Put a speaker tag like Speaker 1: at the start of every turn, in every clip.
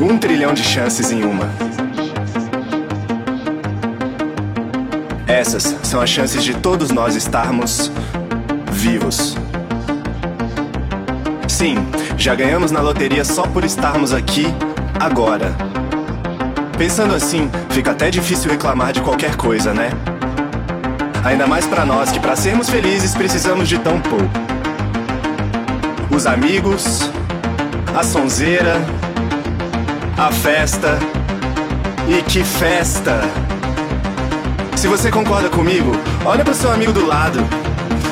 Speaker 1: Um trilhão de chances em uma. Essas são as chances de todos nós estarmos vivos. Sim, já ganhamos na loteria só por estarmos aqui agora. Pensando assim, fica até difícil reclamar de qualquer coisa, né? Ainda mais para nós que para sermos felizes precisamos de tão pouco. Os amigos, a sonzeira, a festa. E que festa! Se você concorda comigo, olha para seu amigo do lado.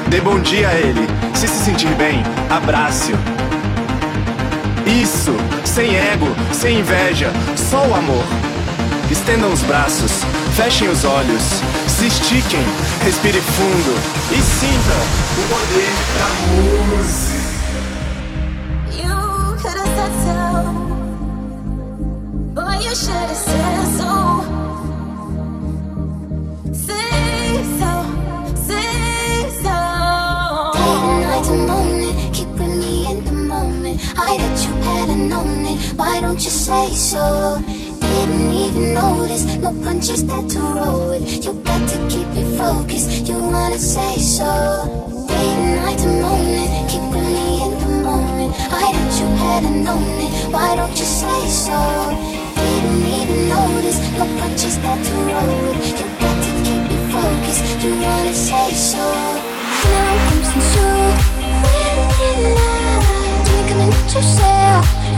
Speaker 1: Dê bom dia a ele. Se se sentir bem, abrace-o. Isso, sem ego, sem inveja, só o amor. Estendam os braços, fechem os olhos, se estiquem, respire fundo e sinta o poder da música.
Speaker 2: Don't you say so? Didn't even notice. No punches that to roll with. You got to keep it focused. You wanna say so? Day and night and morning, keeping me in the moment. I that you hadn't known it. Why don't you say so? Didn't even notice. No punches that to roll with. You got to keep it focused. You wanna say so? Now the show. Drinking into yourself. You really think yourself.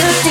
Speaker 2: you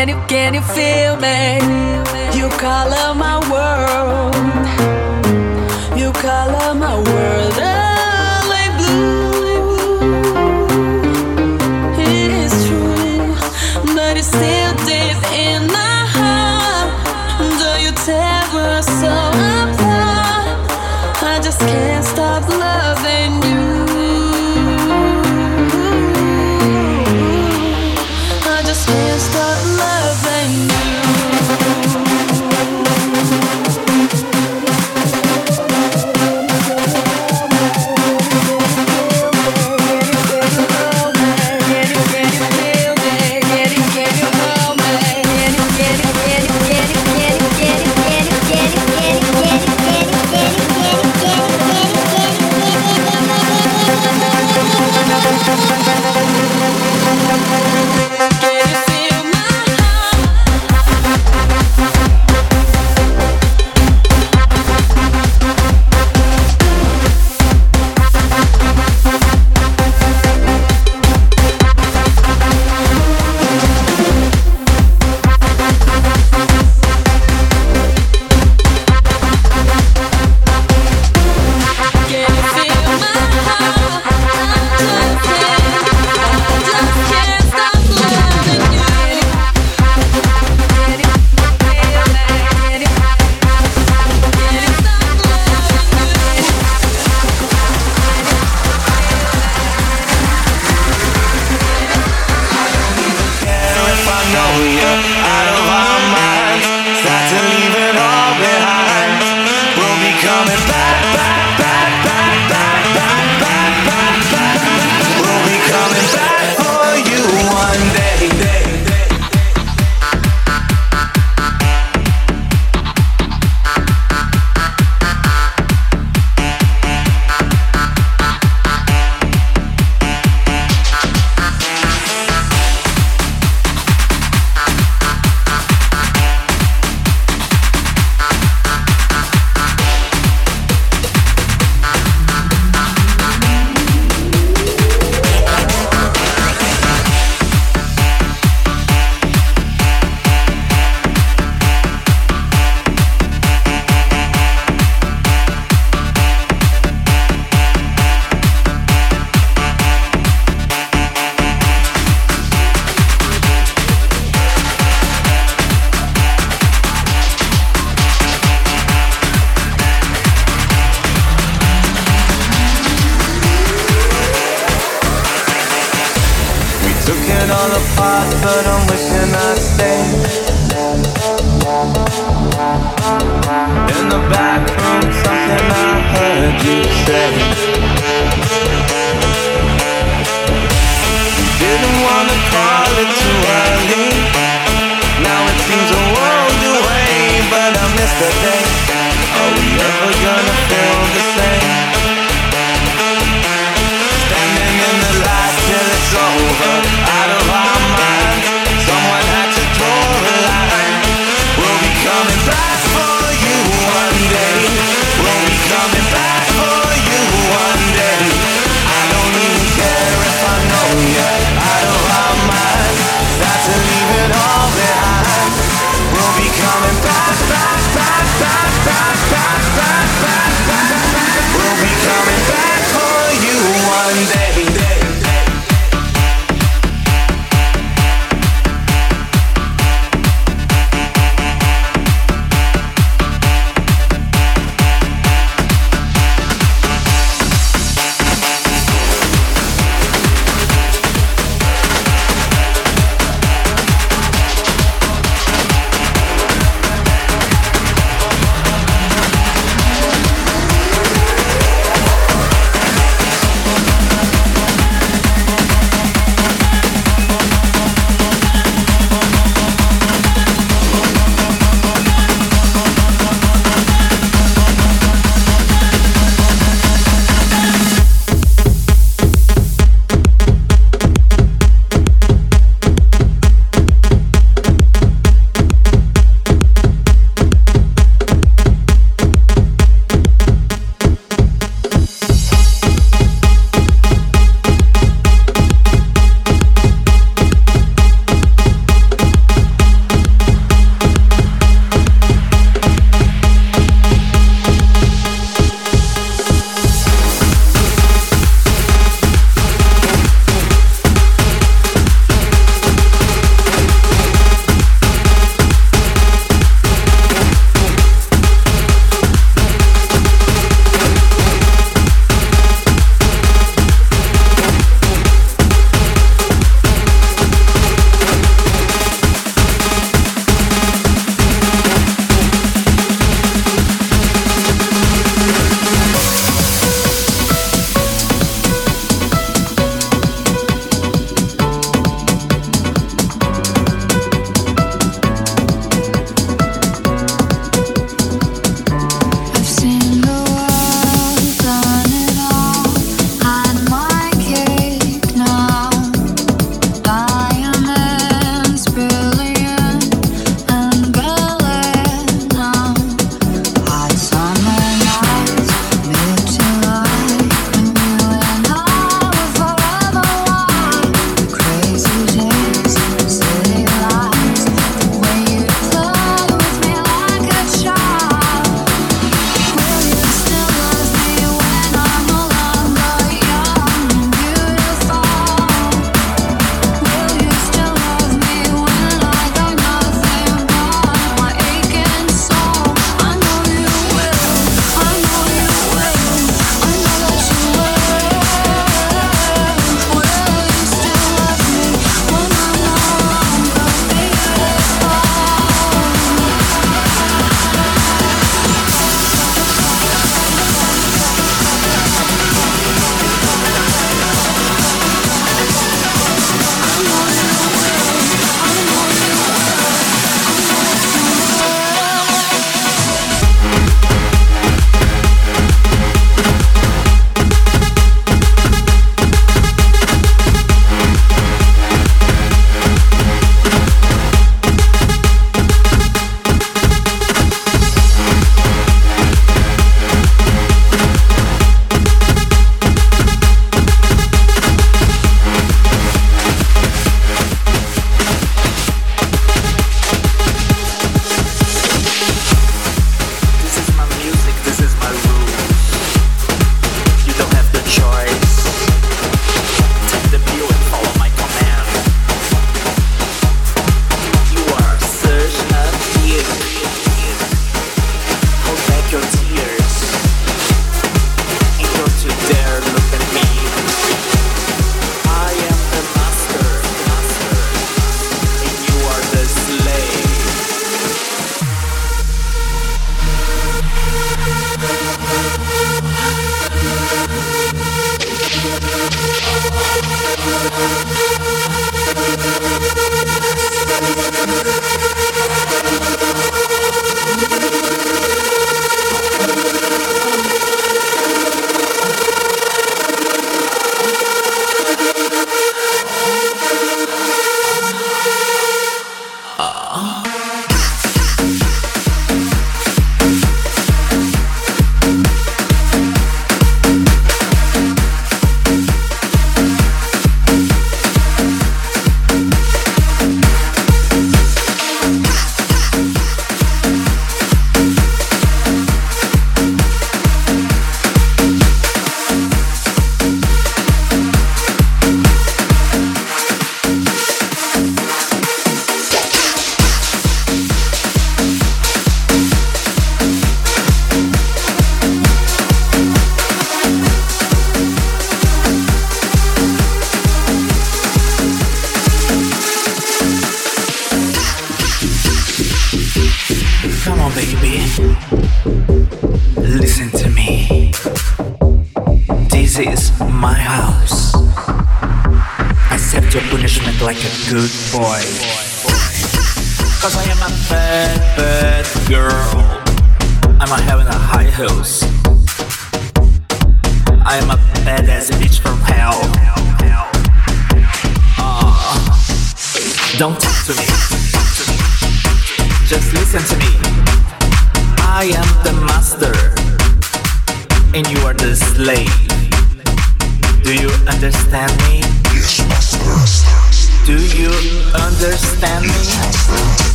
Speaker 2: Can you,
Speaker 3: can you feel me? You color my world.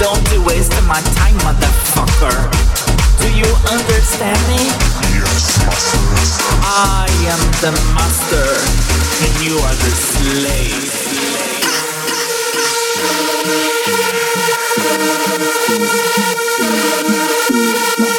Speaker 4: Don't
Speaker 5: be wasting my time, motherfucker. Do you understand me?
Speaker 6: Yes, master.
Speaker 5: I am the master, and you are the slave.
Speaker 7: slave.